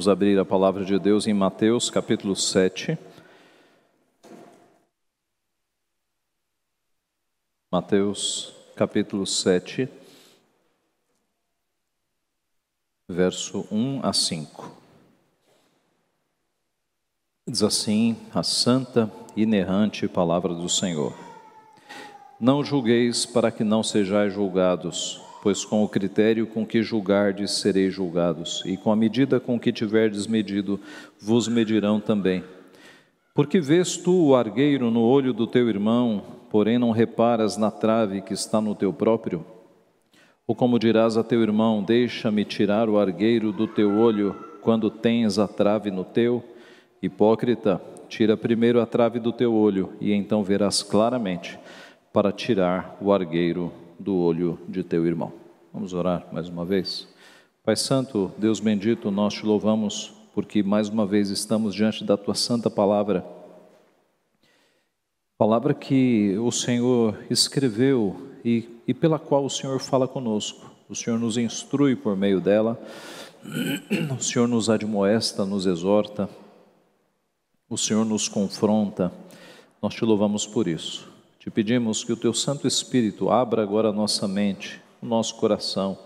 Vamos abrir a palavra de Deus em Mateus capítulo 7. Mateus capítulo 7, verso 1 a 5. Diz assim a santa e inerrante palavra do Senhor: Não julgueis para que não sejais julgados pois com o critério com que julgardes sereis julgados, e com a medida com que tiverdes medido, vos medirão também. Porque vês tu o argueiro no olho do teu irmão, porém não reparas na trave que está no teu próprio? Ou como dirás a teu irmão: Deixa-me tirar o argueiro do teu olho, quando tens a trave no teu? Hipócrita, tira primeiro a trave do teu olho, e então verás claramente para tirar o argueiro do olho de teu irmão. Vamos orar mais uma vez. Pai Santo, Deus bendito, nós te louvamos porque mais uma vez estamos diante da tua santa palavra. Palavra que o Senhor escreveu e, e pela qual o Senhor fala conosco. O Senhor nos instrui por meio dela, o Senhor nos admoesta, nos exorta, o Senhor nos confronta. Nós te louvamos por isso. Te pedimos que o teu Santo Espírito abra agora a nossa mente, o nosso coração,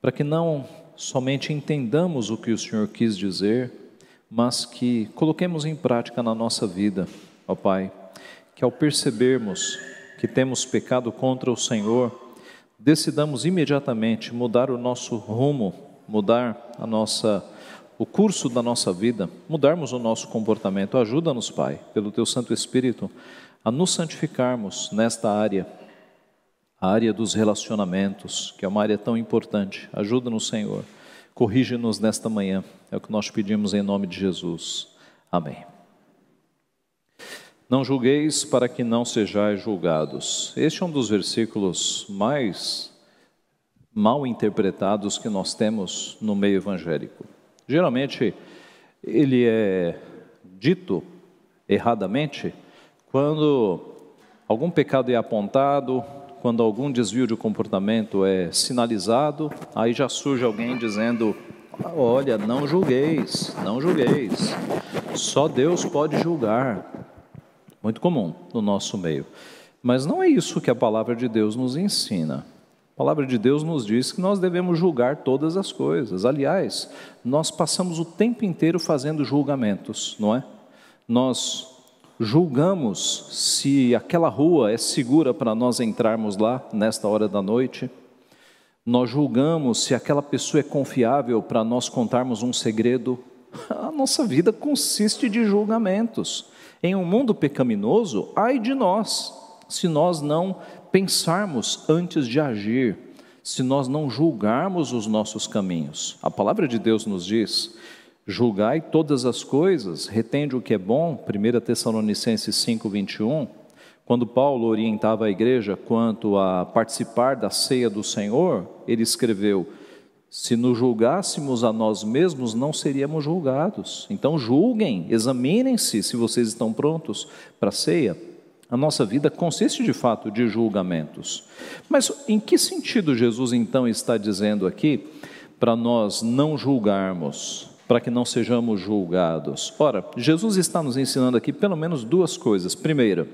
para que não somente entendamos o que o Senhor quis dizer, mas que coloquemos em prática na nossa vida, ó Pai, que ao percebermos que temos pecado contra o Senhor, decidamos imediatamente mudar o nosso rumo, mudar a nossa o curso da nossa vida, mudarmos o nosso comportamento. Ajuda-nos, Pai, pelo teu Santo Espírito a nos santificarmos nesta área, a área dos relacionamentos, que é uma área tão importante. Ajuda-nos, Senhor. Corrige-nos nesta manhã. É o que nós pedimos em nome de Jesus. Amém. Não julgueis para que não sejais julgados. Este é um dos versículos mais mal interpretados que nós temos no meio evangélico. Geralmente, ele é dito erradamente quando algum pecado é apontado, quando algum desvio de comportamento é sinalizado, aí já surge alguém dizendo: Olha, não julgueis, não julgueis, só Deus pode julgar. Muito comum no nosso meio. Mas não é isso que a palavra de Deus nos ensina. A palavra de Deus nos diz que nós devemos julgar todas as coisas. Aliás, nós passamos o tempo inteiro fazendo julgamentos, não é? Nós julgamos se aquela rua é segura para nós entrarmos lá nesta hora da noite. Nós julgamos se aquela pessoa é confiável para nós contarmos um segredo. A nossa vida consiste de julgamentos. Em um mundo pecaminoso, ai de nós, se nós não pensarmos antes de agir, se nós não julgarmos os nossos caminhos. A palavra de Deus nos diz Julgai todas as coisas, retende o que é bom, 1 Tessalonicenses 5, 21, quando Paulo orientava a igreja quanto a participar da ceia do Senhor, ele escreveu: se nos julgássemos a nós mesmos, não seríamos julgados. Então julguem, examinem-se se vocês estão prontos para a ceia. A nossa vida consiste de fato de julgamentos. Mas em que sentido Jesus então está dizendo aqui para nós não julgarmos? Para que não sejamos julgados. Ora, Jesus está nos ensinando aqui pelo menos duas coisas. Primeira,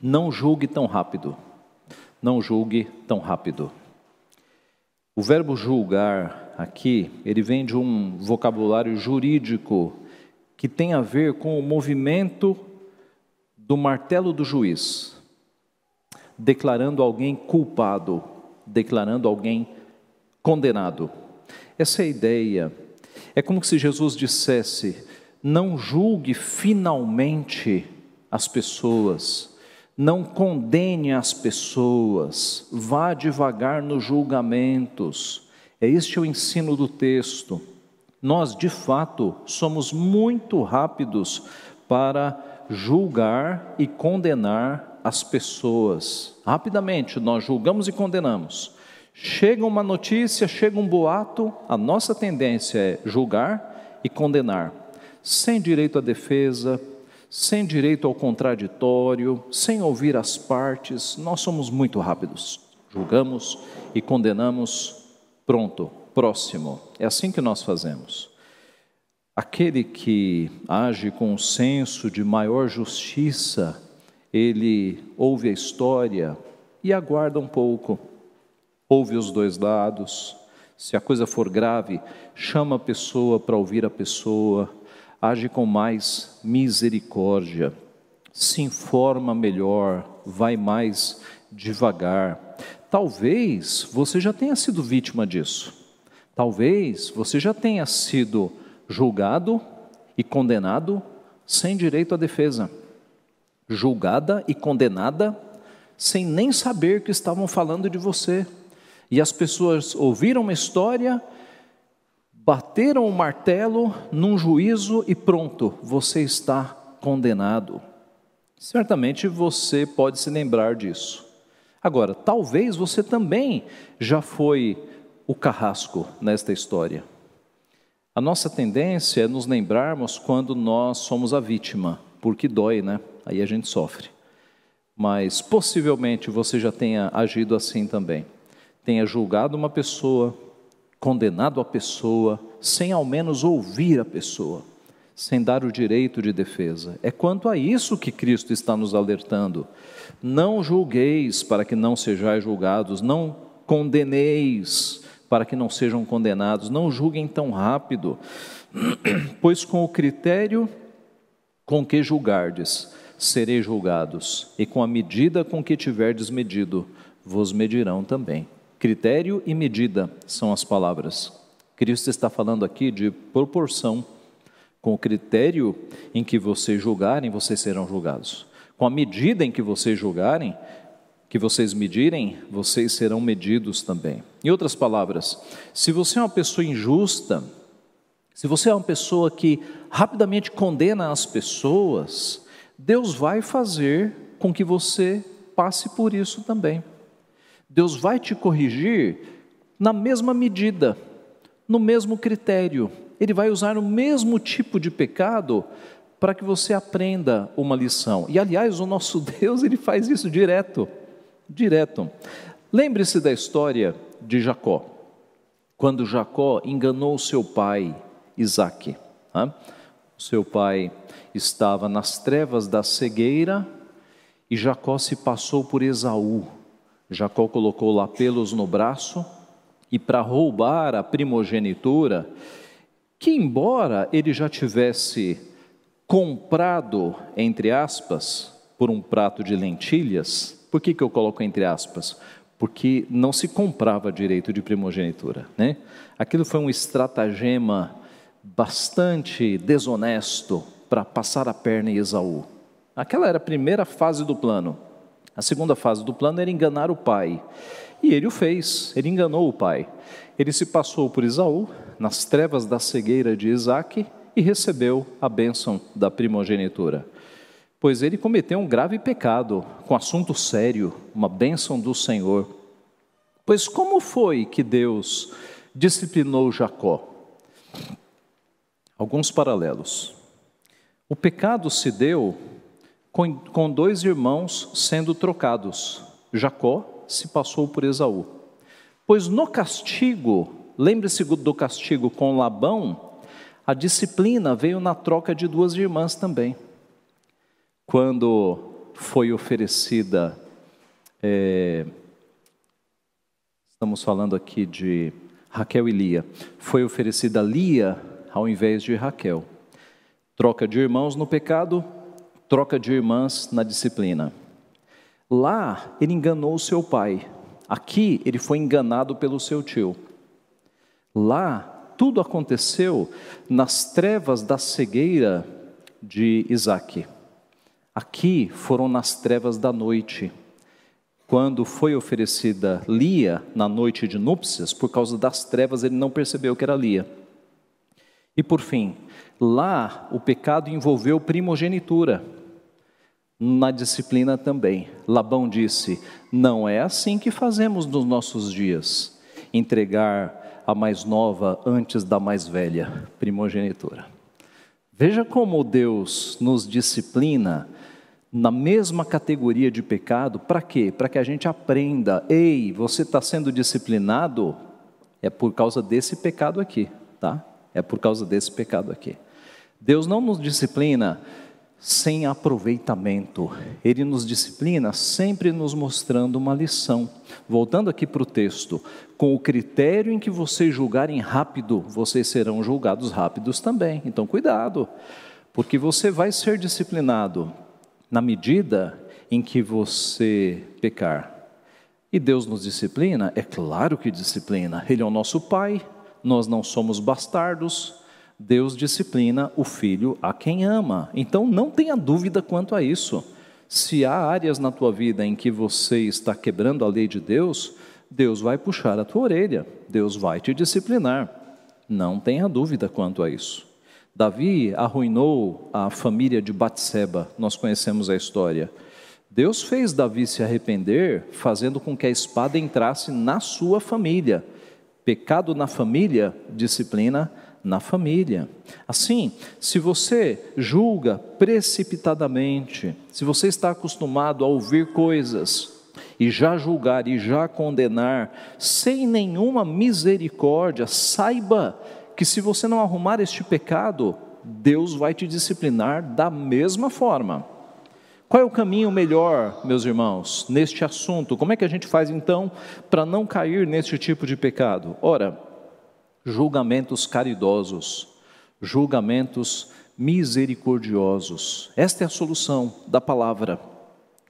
não julgue tão rápido. Não julgue tão rápido. O verbo julgar aqui, ele vem de um vocabulário jurídico que tem a ver com o movimento do martelo do juiz, declarando alguém culpado, declarando alguém condenado. Essa é a ideia é como se Jesus dissesse: não julgue finalmente as pessoas, não condene as pessoas, vá devagar nos julgamentos. É este o ensino do texto. Nós, de fato, somos muito rápidos para julgar e condenar as pessoas. Rapidamente, nós julgamos e condenamos. Chega uma notícia, chega um boato, a nossa tendência é julgar e condenar, sem direito à defesa, sem direito ao contraditório, sem ouvir as partes, nós somos muito rápidos. Julgamos e condenamos, pronto, próximo. É assim que nós fazemos. Aquele que age com um senso de maior justiça, ele ouve a história e aguarda um pouco, ouve os dois lados. Se a coisa for grave, chama a pessoa para ouvir a pessoa, age com mais misericórdia, se informa melhor, vai mais devagar. Talvez você já tenha sido vítima disso. Talvez você já tenha sido julgado e condenado sem direito à defesa. Julgada e condenada sem nem saber que estavam falando de você. E as pessoas ouviram uma história, bateram o martelo num juízo e pronto, você está condenado. Certamente você pode se lembrar disso. Agora, talvez você também já foi o carrasco nesta história. A nossa tendência é nos lembrarmos quando nós somos a vítima, porque dói, né? Aí a gente sofre. Mas possivelmente você já tenha agido assim também. Tenha julgado uma pessoa, condenado a pessoa, sem ao menos ouvir a pessoa, sem dar o direito de defesa. É quanto a isso que Cristo está nos alertando. Não julgueis para que não sejais julgados, não condeneis para que não sejam condenados. Não julguem tão rápido, pois com o critério com que julgardes, sereis julgados, e com a medida com que tiverdes medido, vos medirão também. Critério e medida são as palavras. Cristo está falando aqui de proporção. Com o critério em que vocês julgarem, vocês serão julgados. Com a medida em que vocês julgarem, que vocês medirem, vocês serão medidos também. Em outras palavras, se você é uma pessoa injusta, se você é uma pessoa que rapidamente condena as pessoas, Deus vai fazer com que você passe por isso também. Deus vai te corrigir na mesma medida, no mesmo critério. Ele vai usar o mesmo tipo de pecado para que você aprenda uma lição. E aliás, o nosso Deus, ele faz isso direto direto. Lembre-se da história de Jacó, quando Jacó enganou seu pai Isaque. Né? Seu pai estava nas trevas da cegueira e Jacó se passou por Esaú. Jacó colocou lá pelos no braço e para roubar a primogenitura, que embora ele já tivesse comprado, entre aspas, por um prato de lentilhas, por que, que eu coloco entre aspas? Porque não se comprava direito de primogenitura. Né? Aquilo foi um estratagema bastante desonesto para passar a perna em Esaú. Aquela era a primeira fase do plano. A segunda fase do plano era enganar o pai. E ele o fez, ele enganou o pai. Ele se passou por Esaú, nas trevas da cegueira de Isaac, e recebeu a bênção da primogenitura pois ele cometeu um grave pecado com assunto sério, uma bênção do Senhor. Pois como foi que Deus disciplinou Jacó? Alguns paralelos. O pecado se deu com, dois irmãos sendo trocados. Jacó se passou por Esaú. Pois no castigo, lembre-se do castigo com Labão, a disciplina veio na troca de duas irmãs também quando foi oferecida, é, estamos falando aqui de Raquel e Lia, foi oferecida Lia ao invés de Raquel. Troca de irmãos no pecado, troca de irmãs na disciplina. Lá ele enganou seu pai, aqui ele foi enganado pelo seu tio. Lá tudo aconteceu nas trevas da cegueira de Isaac. Aqui foram nas trevas da noite. Quando foi oferecida Lia na noite de núpcias, por causa das trevas ele não percebeu que era Lia. E por fim, lá o pecado envolveu primogenitura. Na disciplina também. Labão disse: Não é assim que fazemos nos nossos dias, entregar a mais nova antes da mais velha, primogenitura. Veja como Deus nos disciplina na mesma categoria de pecado, para quê? Para que a gente aprenda, ei, você está sendo disciplinado, é por causa desse pecado aqui, tá? É por causa desse pecado aqui. Deus não nos disciplina sem aproveitamento. Ele nos disciplina sempre nos mostrando uma lição. Voltando aqui para o texto, com o critério em que vocês julgarem rápido, vocês serão julgados rápidos também. Então, cuidado, porque você vai ser disciplinado na medida em que você pecar. E Deus nos disciplina? É claro que disciplina. Ele é o nosso Pai, nós não somos bastardos. Deus disciplina o filho a quem ama. Então não tenha dúvida quanto a isso. Se há áreas na tua vida em que você está quebrando a lei de Deus, Deus vai puxar a tua orelha, Deus vai te disciplinar. Não tenha dúvida quanto a isso. Davi arruinou a família de Batseba, nós conhecemos a história. Deus fez Davi se arrepender, fazendo com que a espada entrasse na sua família. Pecado na família, disciplina na família. Assim, se você julga precipitadamente, se você está acostumado a ouvir coisas e já julgar e já condenar sem nenhuma misericórdia, saiba que se você não arrumar este pecado, Deus vai te disciplinar da mesma forma. Qual é o caminho melhor, meus irmãos, neste assunto? Como é que a gente faz então para não cair neste tipo de pecado? Ora, julgamentos caridosos, julgamentos misericordiosos. Esta é a solução da palavra.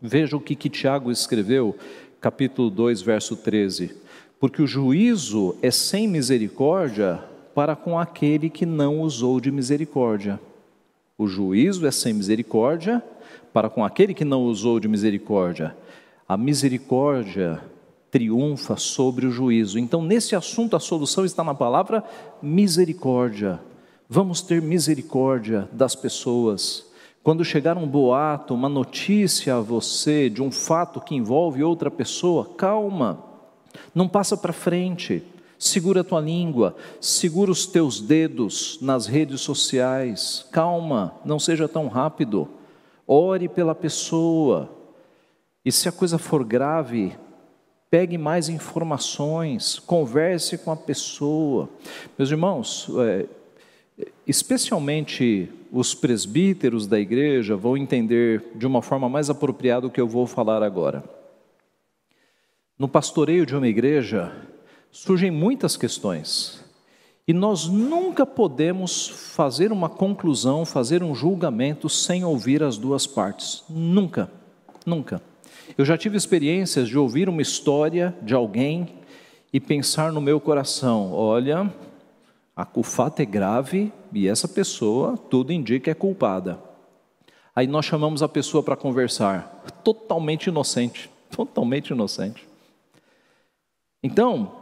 Veja o que, que Tiago escreveu, capítulo 2, verso 13. Porque o juízo é sem misericórdia para com aquele que não usou de misericórdia. O juízo é sem misericórdia para com aquele que não usou de misericórdia. A misericórdia triunfa sobre o juízo. Então, nesse assunto, a solução está na palavra misericórdia. Vamos ter misericórdia das pessoas. Quando chegar um boato, uma notícia a você de um fato que envolve outra pessoa, calma, não passa para frente, segura a tua língua, segura os teus dedos nas redes sociais, calma, não seja tão rápido, ore pela pessoa, e se a coisa for grave, pegue mais informações, converse com a pessoa. Meus irmãos, é, especialmente os presbíteros da igreja vão entender de uma forma mais apropriada o que eu vou falar agora. No pastoreio de uma igreja surgem muitas questões e nós nunca podemos fazer uma conclusão, fazer um julgamento sem ouvir as duas partes. Nunca, nunca. Eu já tive experiências de ouvir uma história de alguém e pensar no meu coração: olha, o fato é grave e essa pessoa, tudo indica, é culpada. Aí nós chamamos a pessoa para conversar, totalmente inocente, totalmente inocente. Então,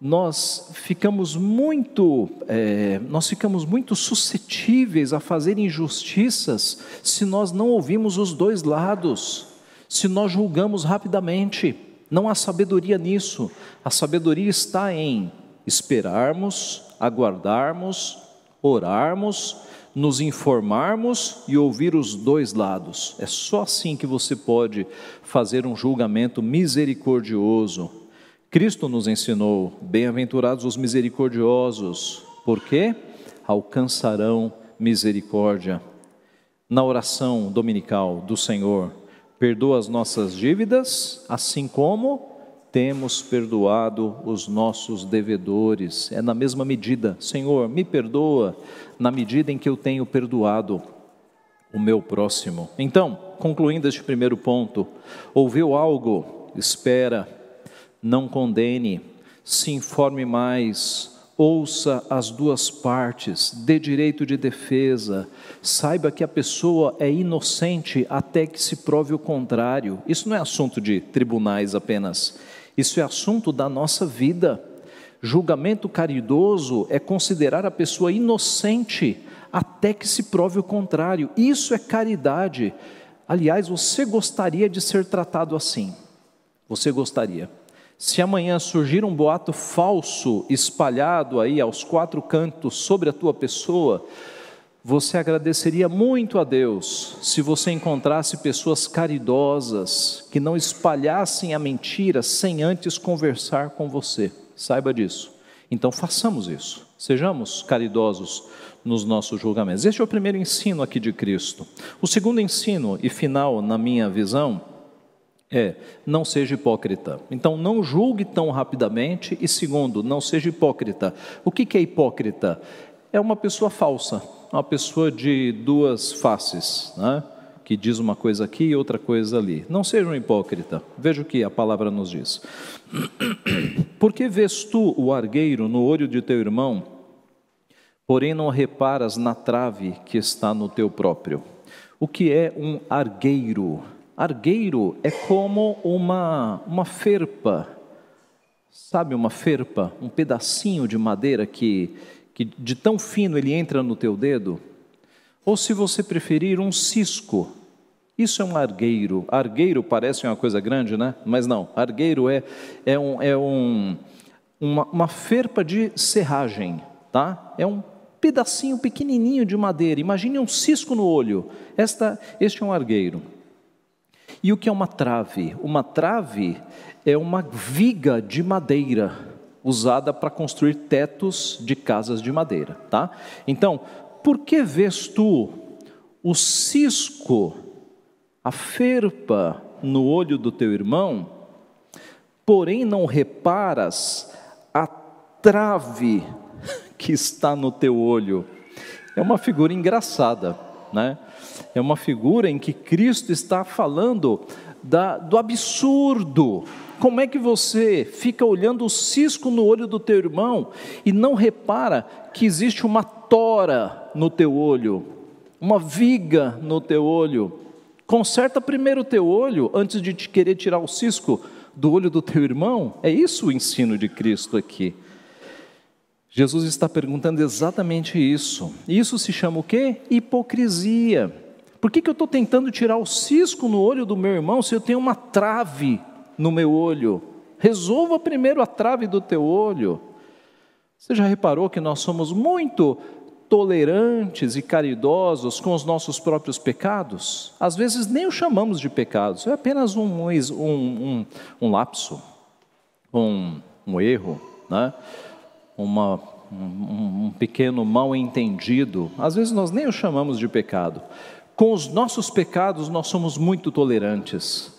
nós ficamos muito, é, nós ficamos muito suscetíveis a fazer injustiças se nós não ouvimos os dois lados se nós julgamos rapidamente. Não há sabedoria nisso. A sabedoria está em esperarmos, aguardarmos, orarmos, nos informarmos e ouvir os dois lados. É só assim que você pode fazer um julgamento misericordioso. Cristo nos ensinou: bem-aventurados os misericordiosos, porque alcançarão misericórdia. Na oração dominical do Senhor, Perdoa as nossas dívidas, assim como temos perdoado os nossos devedores. É na mesma medida, Senhor, me perdoa na medida em que eu tenho perdoado o meu próximo. Então, concluindo este primeiro ponto, ouviu algo? Espera, não condene, se informe mais, ouça as duas partes, dê direito de defesa, saiba que a pessoa é inocente até que se prove o contrário. Isso não é assunto de tribunais apenas, isso é assunto da nossa vida. Julgamento caridoso é considerar a pessoa inocente até que se prove o contrário. Isso é caridade. Aliás, você gostaria de ser tratado assim? Você gostaria? Se amanhã surgir um boato falso espalhado aí aos quatro cantos sobre a tua pessoa, você agradeceria muito a Deus se você encontrasse pessoas caridosas que não espalhassem a mentira sem antes conversar com você. Saiba disso. Então façamos isso. Sejamos caridosos nos nossos julgamentos. Este é o primeiro ensino aqui de Cristo. O segundo ensino e final, na minha visão, é não seja hipócrita. Então, não julgue tão rapidamente. E segundo, não seja hipócrita. O que é hipócrita? É uma pessoa falsa, uma pessoa de duas faces, né? que diz uma coisa aqui e outra coisa ali. Não seja um hipócrita. Veja o que a palavra nos diz. Por que vês tu o argueiro no olho de teu irmão, porém não reparas na trave que está no teu próprio? O que é um argueiro? Argueiro é como uma, uma ferpa, sabe, uma ferpa, um pedacinho de madeira que, que de tão fino ele entra no teu dedo. Ou se você preferir, um cisco. Isso é um argueiro. Argueiro parece uma coisa grande, né? Mas não, argueiro é, é, um, é um, uma, uma ferpa de serragem, tá? É um pedacinho pequenininho de madeira. Imagine um cisco no olho. Esta, este é um argueiro. E o que é uma trave? Uma trave é uma viga de madeira usada para construir tetos de casas de madeira, tá? Então, por que vês tu o cisco, a ferpa no olho do teu irmão, porém não reparas a trave que está no teu olho? É uma figura engraçada, né? É uma figura em que Cristo está falando da, do absurdo. Como é que você fica olhando o cisco no olho do teu irmão e não repara que existe uma tora no teu olho, uma viga no teu olho? Conserta primeiro o teu olho antes de te querer tirar o cisco do olho do teu irmão. É isso o ensino de Cristo aqui. Jesus está perguntando exatamente isso. Isso se chama o quê? Hipocrisia. Por que, que eu estou tentando tirar o cisco no olho do meu irmão se eu tenho uma trave no meu olho? Resolva primeiro a trave do teu olho. Você já reparou que nós somos muito tolerantes e caridosos com os nossos próprios pecados? Às vezes nem o chamamos de pecados, é apenas um, um, um, um lapso, um, um erro, né? Uma, um, um pequeno mal entendido. Às vezes nós nem o chamamos de pecado. Com os nossos pecados, nós somos muito tolerantes,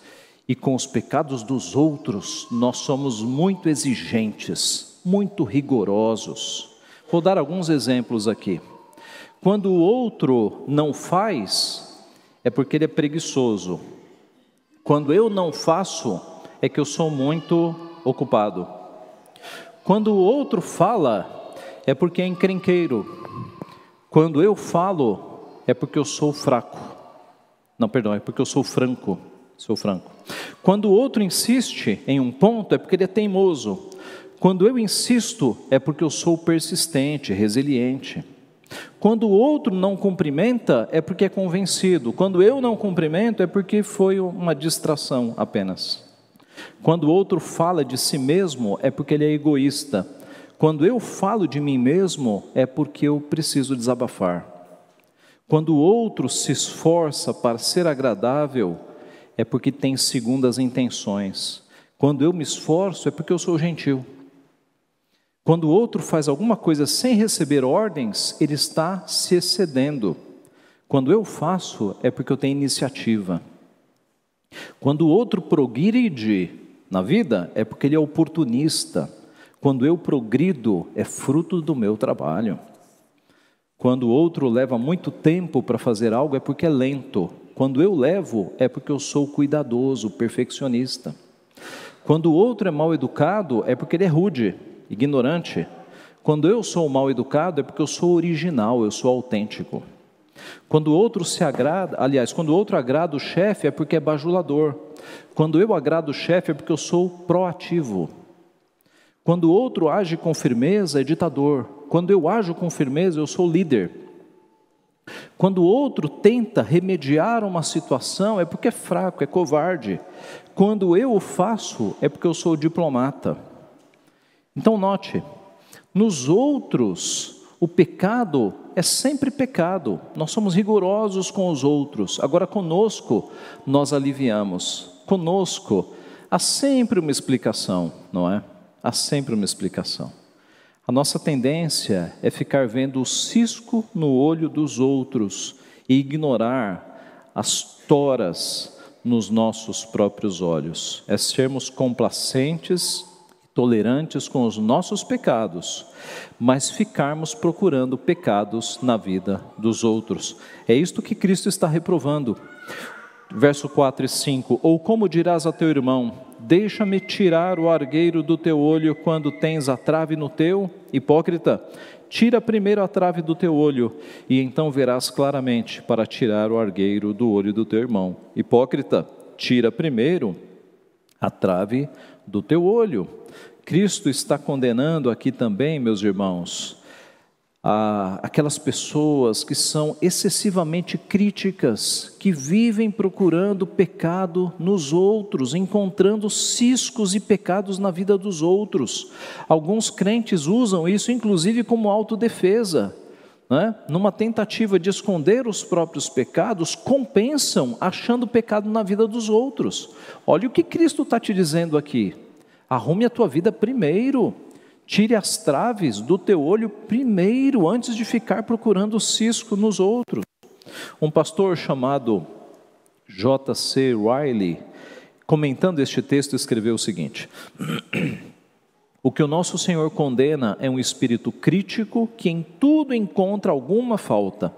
e com os pecados dos outros, nós somos muito exigentes, muito rigorosos. Vou dar alguns exemplos aqui. Quando o outro não faz, é porque ele é preguiçoso. Quando eu não faço, é que eu sou muito ocupado. Quando o outro fala, é porque é encrenqueiro. Quando eu falo, é porque eu sou fraco. Não, perdão, é porque eu sou franco. Sou franco. Quando o outro insiste em um ponto, é porque ele é teimoso. Quando eu insisto, é porque eu sou persistente, resiliente. Quando o outro não cumprimenta, é porque é convencido. Quando eu não cumprimento, é porque foi uma distração apenas. Quando o outro fala de si mesmo, é porque ele é egoísta. Quando eu falo de mim mesmo, é porque eu preciso desabafar. Quando o outro se esforça para ser agradável, é porque tem segundas intenções. Quando eu me esforço, é porque eu sou gentil. Quando o outro faz alguma coisa sem receber ordens, ele está se excedendo. Quando eu faço, é porque eu tenho iniciativa. Quando o outro progride na vida, é porque ele é oportunista. Quando eu progrido, é fruto do meu trabalho. Quando o outro leva muito tempo para fazer algo, é porque é lento. Quando eu levo, é porque eu sou cuidadoso, perfeccionista. Quando o outro é mal educado, é porque ele é rude, ignorante. Quando eu sou mal educado, é porque eu sou original, eu sou autêntico. Quando o outro se agrada, aliás, quando o outro agrada o chefe, é porque é bajulador. Quando eu agrado o chefe, é porque eu sou proativo. Quando o outro age com firmeza, é ditador. Quando eu ajo com firmeza, eu sou líder. Quando o outro tenta remediar uma situação, é porque é fraco, é covarde. Quando eu o faço, é porque eu sou diplomata. Então, note: nos outros, o pecado é sempre pecado. Nós somos rigorosos com os outros. Agora, conosco, nós aliviamos. Conosco, há sempre uma explicação, não é? Há sempre uma explicação. A nossa tendência é ficar vendo o cisco no olho dos outros e ignorar as toras nos nossos próprios olhos. É sermos complacentes, tolerantes com os nossos pecados, mas ficarmos procurando pecados na vida dos outros. É isto que Cristo está reprovando. Verso 4 e 5: Ou como dirás a teu irmão: Deixa-me tirar o argueiro do teu olho quando tens a trave no teu? Hipócrita, tira primeiro a trave do teu olho, e então verás claramente para tirar o argueiro do olho do teu irmão. Hipócrita, tira primeiro a trave do teu olho. Cristo está condenando aqui também, meus irmãos, a, aquelas pessoas que são excessivamente críticas, que vivem procurando pecado nos outros, encontrando ciscos e pecados na vida dos outros. Alguns crentes usam isso, inclusive, como autodefesa. Né? Numa tentativa de esconder os próprios pecados, compensam achando pecado na vida dos outros. Olha o que Cristo está te dizendo aqui. Arrume a tua vida primeiro. Tire as traves do teu olho primeiro, antes de ficar procurando cisco nos outros. Um pastor chamado J.C. Riley, comentando este texto, escreveu o seguinte: O que o nosso Senhor condena é um espírito crítico que em tudo encontra alguma falta.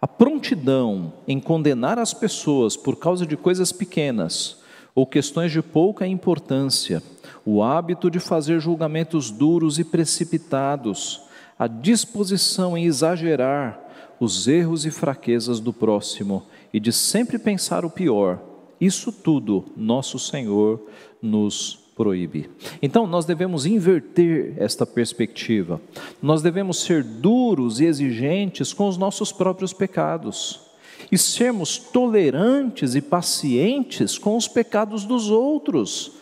A prontidão em condenar as pessoas por causa de coisas pequenas ou questões de pouca importância o hábito de fazer julgamentos duros e precipitados, a disposição em exagerar os erros e fraquezas do próximo e de sempre pensar o pior. Isso tudo nosso Senhor nos proíbe. Então nós devemos inverter esta perspectiva. Nós devemos ser duros e exigentes com os nossos próprios pecados e sermos tolerantes e pacientes com os pecados dos outros.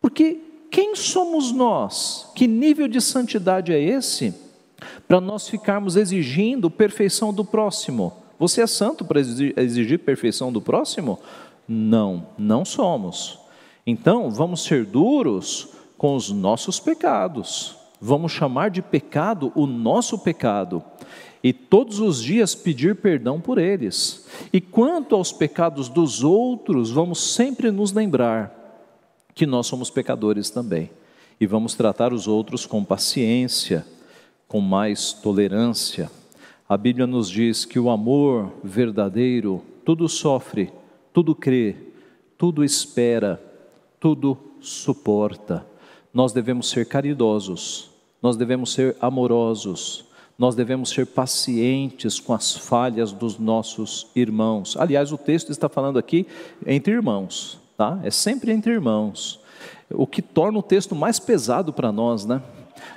Porque quem somos nós? Que nível de santidade é esse? Para nós ficarmos exigindo perfeição do próximo. Você é santo para exigir perfeição do próximo? Não, não somos. Então, vamos ser duros com os nossos pecados. Vamos chamar de pecado o nosso pecado e todos os dias pedir perdão por eles. E quanto aos pecados dos outros, vamos sempre nos lembrar que nós somos pecadores também. E vamos tratar os outros com paciência, com mais tolerância. A Bíblia nos diz que o amor verdadeiro tudo sofre, tudo crê, tudo espera, tudo suporta. Nós devemos ser caridosos, nós devemos ser amorosos, nós devemos ser pacientes com as falhas dos nossos irmãos. Aliás, o texto está falando aqui entre irmãos tá? É sempre entre irmãos. O que torna o texto mais pesado para nós, né?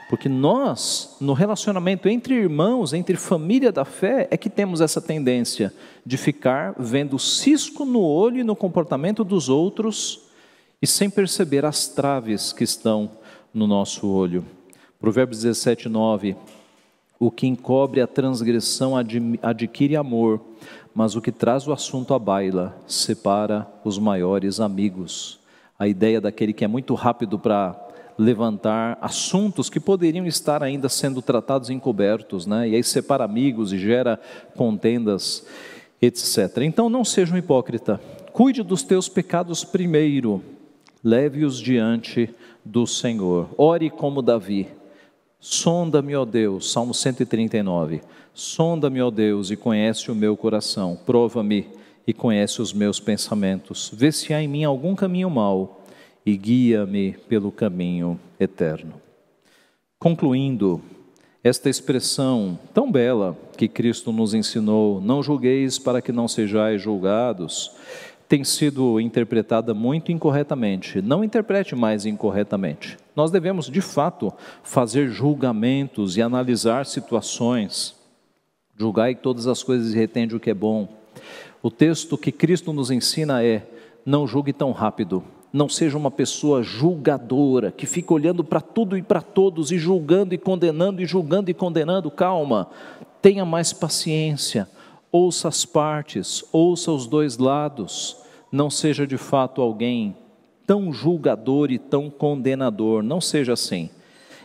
Porque nós, no relacionamento entre irmãos, entre família da fé, é que temos essa tendência de ficar vendo cisco no olho e no comportamento dos outros e sem perceber as traves que estão no nosso olho. Provérbios 17, 9. O que encobre a transgressão adquire amor, mas o que traz o assunto à baila separa os maiores amigos. A ideia daquele que é muito rápido para levantar assuntos que poderiam estar ainda sendo tratados encobertos, né? E aí separa amigos e gera contendas, etc. Então não seja um hipócrita. Cuide dos teus pecados primeiro, leve-os diante do Senhor. Ore como Davi. Sonda-me, ó Deus, Salmo 139. Sonda-me, ó Deus, e conhece o meu coração. Prova-me e conhece os meus pensamentos. Vê se há em mim algum caminho mau e guia-me pelo caminho eterno. Concluindo, esta expressão tão bela que Cristo nos ensinou, não julgueis para que não sejais julgados, tem sido interpretada muito incorretamente. Não interprete mais incorretamente. Nós devemos, de fato, fazer julgamentos e analisar situações. Julgai todas as coisas e retende o que é bom. O texto que Cristo nos ensina é: não julgue tão rápido. Não seja uma pessoa julgadora, que fica olhando para tudo e para todos e julgando e condenando e julgando e condenando. Calma, tenha mais paciência, ouça as partes, ouça os dois lados não seja de fato alguém tão julgador e tão condenador, não seja assim.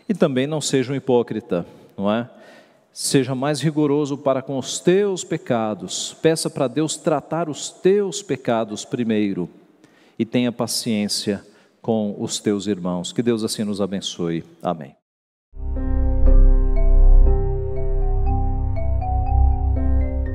E também não seja um hipócrita, não é? Seja mais rigoroso para com os teus pecados. Peça para Deus tratar os teus pecados primeiro e tenha paciência com os teus irmãos. Que Deus assim nos abençoe. Amém.